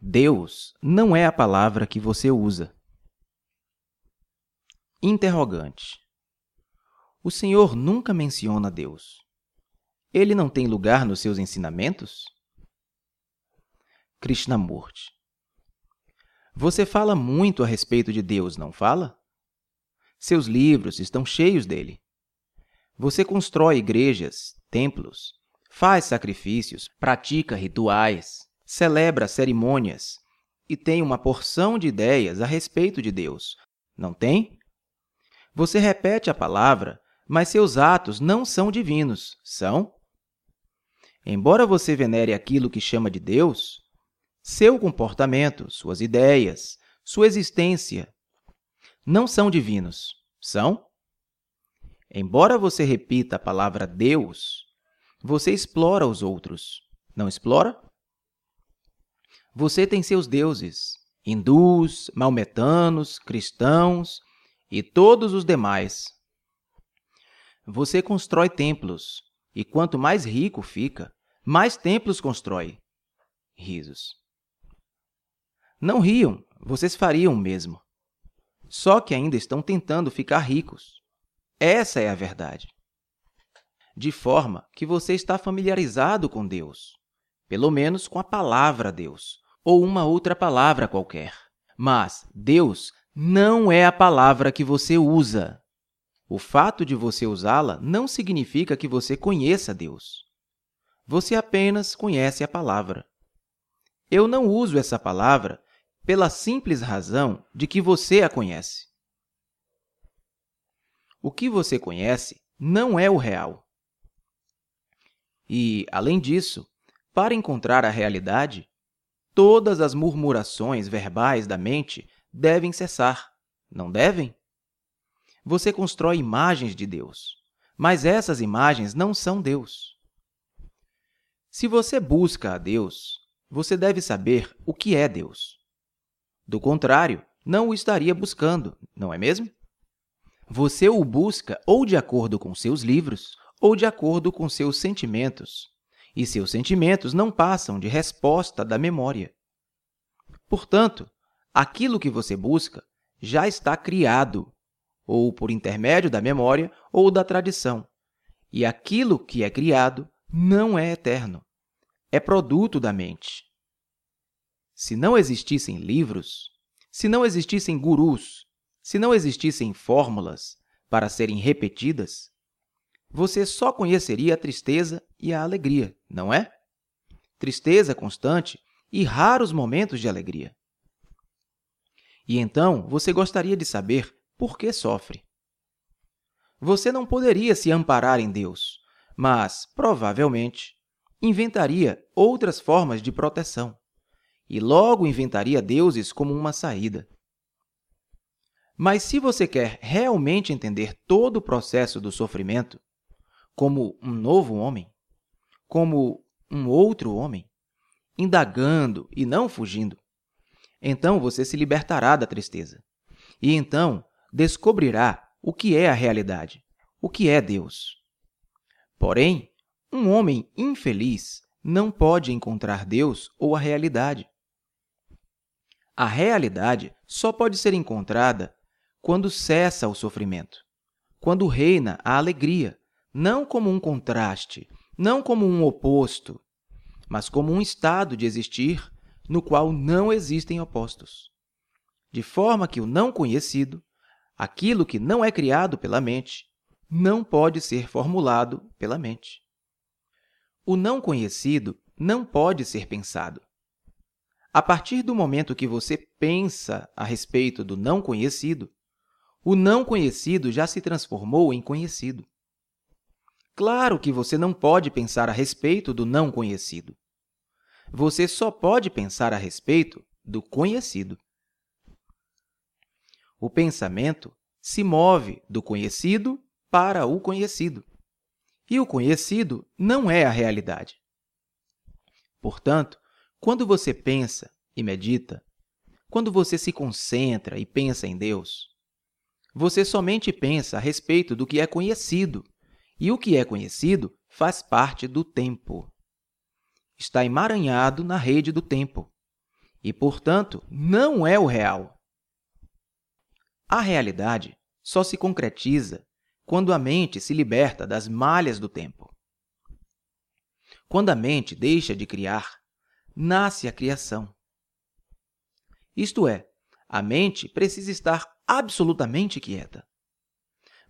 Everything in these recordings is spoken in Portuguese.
Deus não é a palavra que você usa. Interrogante. O Senhor nunca menciona Deus. Ele não tem lugar nos seus ensinamentos? Krishnamurti. Você fala muito a respeito de Deus, não fala? Seus livros estão cheios dele. Você constrói igrejas, templos, faz sacrifícios, pratica rituais, celebra cerimônias e tem uma porção de ideias a respeito de Deus, não tem? Você repete a palavra, mas seus atos não são divinos, são? Embora você venere aquilo que chama de Deus, seu comportamento, suas ideias, sua existência não são divinos, são? Embora você repita a palavra Deus, você explora os outros, não explora? Você tem seus deuses, hindus, maometanos, cristãos e todos os demais. Você constrói templos, e quanto mais rico fica, mais templos constrói. Risos. Não riam, vocês fariam o mesmo. Só que ainda estão tentando ficar ricos. Essa é a verdade. De forma que você está familiarizado com Deus, pelo menos com a palavra Deus, ou uma outra palavra qualquer. Mas Deus não é a palavra que você usa. O fato de você usá-la não significa que você conheça Deus. Você apenas conhece a palavra. Eu não uso essa palavra pela simples razão de que você a conhece. O que você conhece não é o real. E, além disso, para encontrar a realidade, todas as murmurações verbais da mente devem cessar, não devem? Você constrói imagens de Deus, mas essas imagens não são Deus. Se você busca a Deus, você deve saber o que é Deus. Do contrário, não o estaria buscando, não é mesmo? Você o busca ou de acordo com seus livros ou de acordo com seus sentimentos, e seus sentimentos não passam de resposta da memória. Portanto, aquilo que você busca já está criado, ou por intermédio da memória ou da tradição, e aquilo que é criado não é eterno, é produto da mente. Se não existissem livros, se não existissem gurus, se não existissem fórmulas para serem repetidas, você só conheceria a tristeza e a alegria, não é? Tristeza constante e raros momentos de alegria. E então você gostaria de saber por que sofre. Você não poderia se amparar em Deus, mas, provavelmente, inventaria outras formas de proteção e logo inventaria deuses como uma saída. Mas se você quer realmente entender todo o processo do sofrimento, como um novo homem, como um outro homem, indagando e não fugindo, então você se libertará da tristeza. E então descobrirá o que é a realidade, o que é Deus. Porém, um homem infeliz não pode encontrar Deus ou a realidade. A realidade só pode ser encontrada quando cessa o sofrimento, quando reina a alegria, não como um contraste, não como um oposto, mas como um estado de existir no qual não existem opostos. De forma que o não conhecido, aquilo que não é criado pela mente, não pode ser formulado pela mente. O não conhecido não pode ser pensado. A partir do momento que você pensa a respeito do não conhecido, o não conhecido já se transformou em conhecido. Claro que você não pode pensar a respeito do não conhecido. Você só pode pensar a respeito do conhecido. O pensamento se move do conhecido para o conhecido. E o conhecido não é a realidade. Portanto, quando você pensa e medita, quando você se concentra e pensa em Deus, você somente pensa a respeito do que é conhecido, e o que é conhecido faz parte do tempo. Está emaranhado na rede do tempo. e, portanto, não é o real. A realidade só se concretiza quando a mente se liberta das malhas do tempo. Quando a mente deixa de criar, nasce a criação. Isto é, a mente precisa estar absolutamente quieta,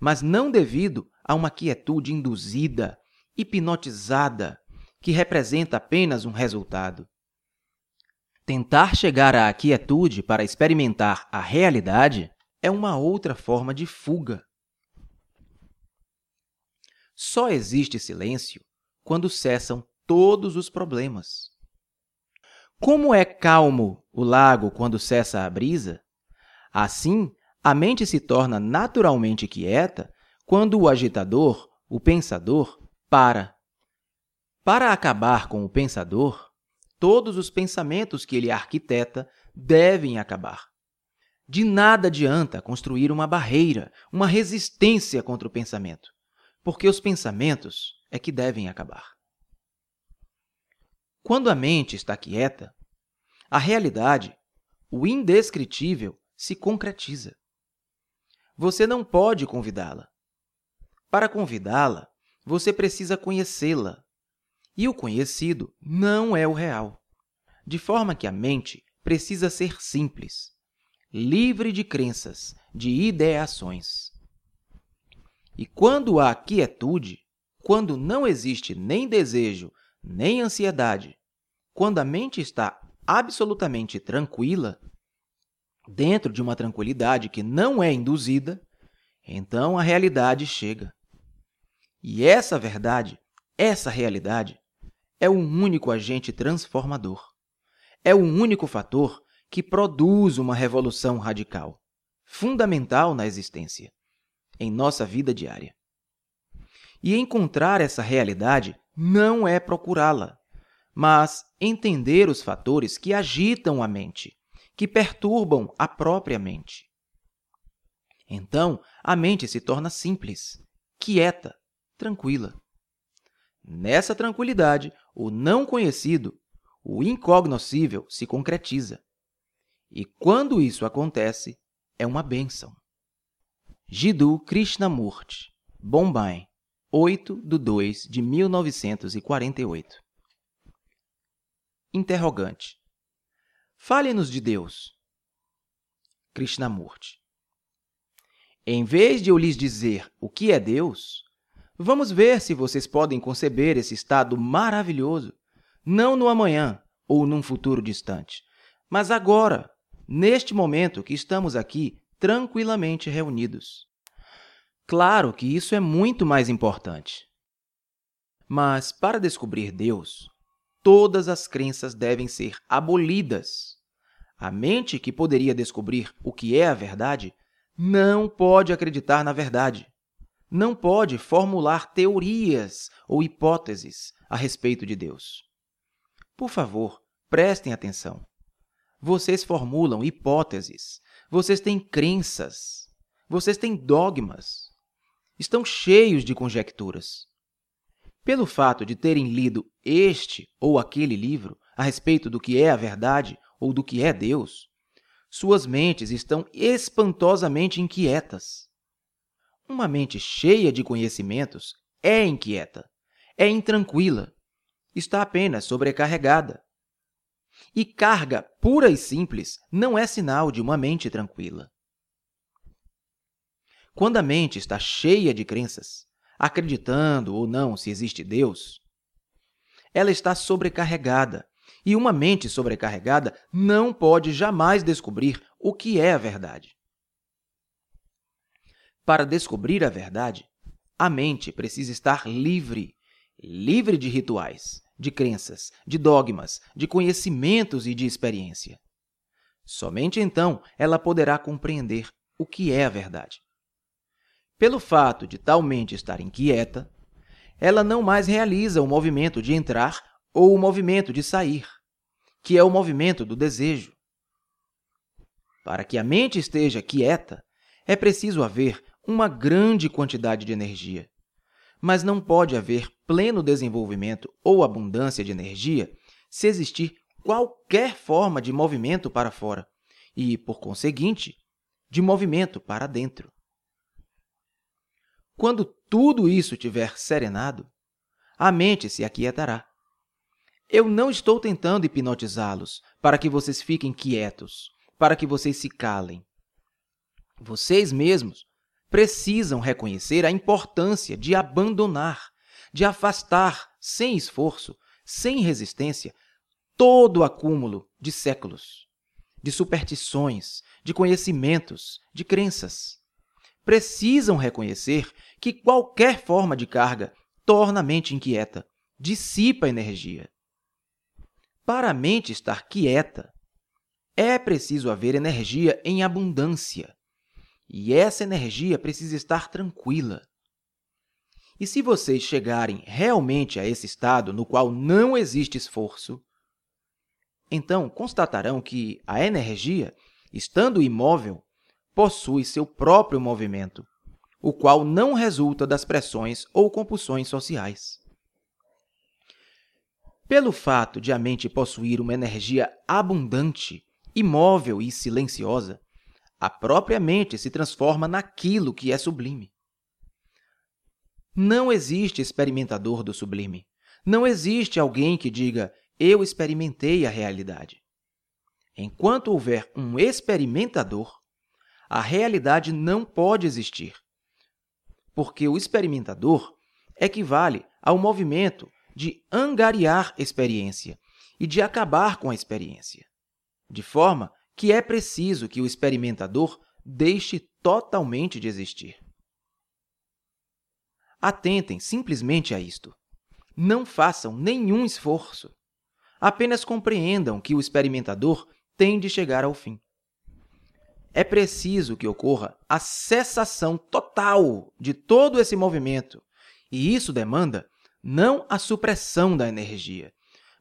mas não devido a uma quietude induzida, hipnotizada, que representa apenas um resultado. Tentar chegar à quietude para experimentar a realidade é uma outra forma de fuga. Só existe silêncio quando cessam todos os problemas. Como é calmo o lago quando cessa a brisa, assim a mente se torna naturalmente quieta quando o agitador, o pensador, para. Para acabar com o pensador, todos os pensamentos que ele arquiteta devem acabar. De nada adianta construir uma barreira, uma resistência contra o pensamento, porque os pensamentos é que devem acabar. Quando a mente está quieta, a realidade, o indescritível, se concretiza. Você não pode convidá-la. Para convidá-la, você precisa conhecê-la. E o conhecido não é o real. De forma que a mente precisa ser simples, livre de crenças, de ideações. E quando há quietude, quando não existe nem desejo, nem ansiedade, quando a mente está absolutamente tranquila, dentro de uma tranquilidade que não é induzida, então a realidade chega. E essa verdade, essa realidade, é o único agente transformador. É o único fator que produz uma revolução radical, fundamental na existência, em nossa vida diária. E encontrar essa realidade não é procurá-la, mas entender os fatores que agitam a mente, que perturbam a própria mente. Então, a mente se torna simples, quieta, tranquila. Nessa tranquilidade, o não conhecido, o incognoscível, se concretiza. E quando isso acontece, é uma bênção. Jiddu Krishnamurti, Bombay, 8 de 2 de 1948. Interrogante. Fale-nos de Deus. Krishnamurti. Em vez de eu lhes dizer o que é Deus, vamos ver se vocês podem conceber esse estado maravilhoso, não no amanhã ou num futuro distante, mas agora, neste momento que estamos aqui tranquilamente reunidos. Claro que isso é muito mais importante. Mas, para descobrir Deus, todas as crenças devem ser abolidas. A mente que poderia descobrir o que é a verdade não pode acreditar na verdade. Não pode formular teorias ou hipóteses a respeito de Deus. Por favor, prestem atenção. Vocês formulam hipóteses, vocês têm crenças, vocês têm dogmas. Estão cheios de conjecturas. Pelo fato de terem lido este ou aquele livro a respeito do que é a verdade ou do que é Deus, suas mentes estão espantosamente inquietas. Uma mente cheia de conhecimentos é inquieta, é intranquila, está apenas sobrecarregada. E carga pura e simples não é sinal de uma mente tranquila. Quando a mente está cheia de crenças, acreditando ou não se existe Deus, ela está sobrecarregada. E uma mente sobrecarregada não pode jamais descobrir o que é a verdade. Para descobrir a verdade, a mente precisa estar livre livre de rituais, de crenças, de dogmas, de conhecimentos e de experiência. Somente então ela poderá compreender o que é a verdade. Pelo fato de tal mente estar inquieta, ela não mais realiza o movimento de entrar ou o movimento de sair, que é o movimento do desejo. Para que a mente esteja quieta, é preciso haver uma grande quantidade de energia. Mas não pode haver pleno desenvolvimento ou abundância de energia se existir qualquer forma de movimento para fora e, por conseguinte, de movimento para dentro. Quando tudo isso tiver serenado, a mente se aquietará. Eu não estou tentando hipnotizá-los para que vocês fiquem quietos, para que vocês se calem. Vocês mesmos precisam reconhecer a importância de abandonar, de afastar, sem esforço, sem resistência, todo o acúmulo de séculos, de superstições, de conhecimentos, de crenças. Precisam reconhecer que qualquer forma de carga torna a mente inquieta, dissipa a energia. Para a mente estar quieta, é preciso haver energia em abundância. E essa energia precisa estar tranquila. E se vocês chegarem realmente a esse estado no qual não existe esforço, então constatarão que a energia, estando imóvel, possui seu próprio movimento, o qual não resulta das pressões ou compulsões sociais. Pelo fato de a mente possuir uma energia abundante, imóvel e silenciosa, a própria mente se transforma naquilo que é sublime. Não existe experimentador do sublime. Não existe alguém que diga, eu experimentei a realidade. Enquanto houver um experimentador, a realidade não pode existir, porque o experimentador equivale ao movimento de angariar experiência e de acabar com a experiência, de forma que é preciso que o experimentador deixe totalmente de existir. Atentem simplesmente a isto. Não façam nenhum esforço. Apenas compreendam que o experimentador tem de chegar ao fim é preciso que ocorra a cessação total de todo esse movimento. E isso demanda não a supressão da energia,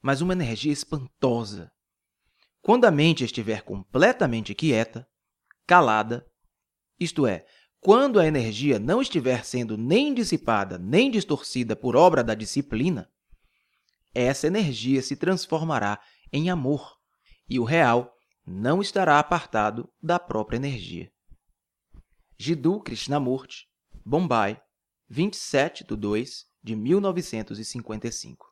mas uma energia espantosa. Quando a mente estiver completamente quieta, calada, isto é, quando a energia não estiver sendo nem dissipada nem distorcida por obra da disciplina, essa energia se transformará em amor e o real não estará apartado da própria energia. Jiddu Krishnamurti, Bombay, 27 de 2 de 1955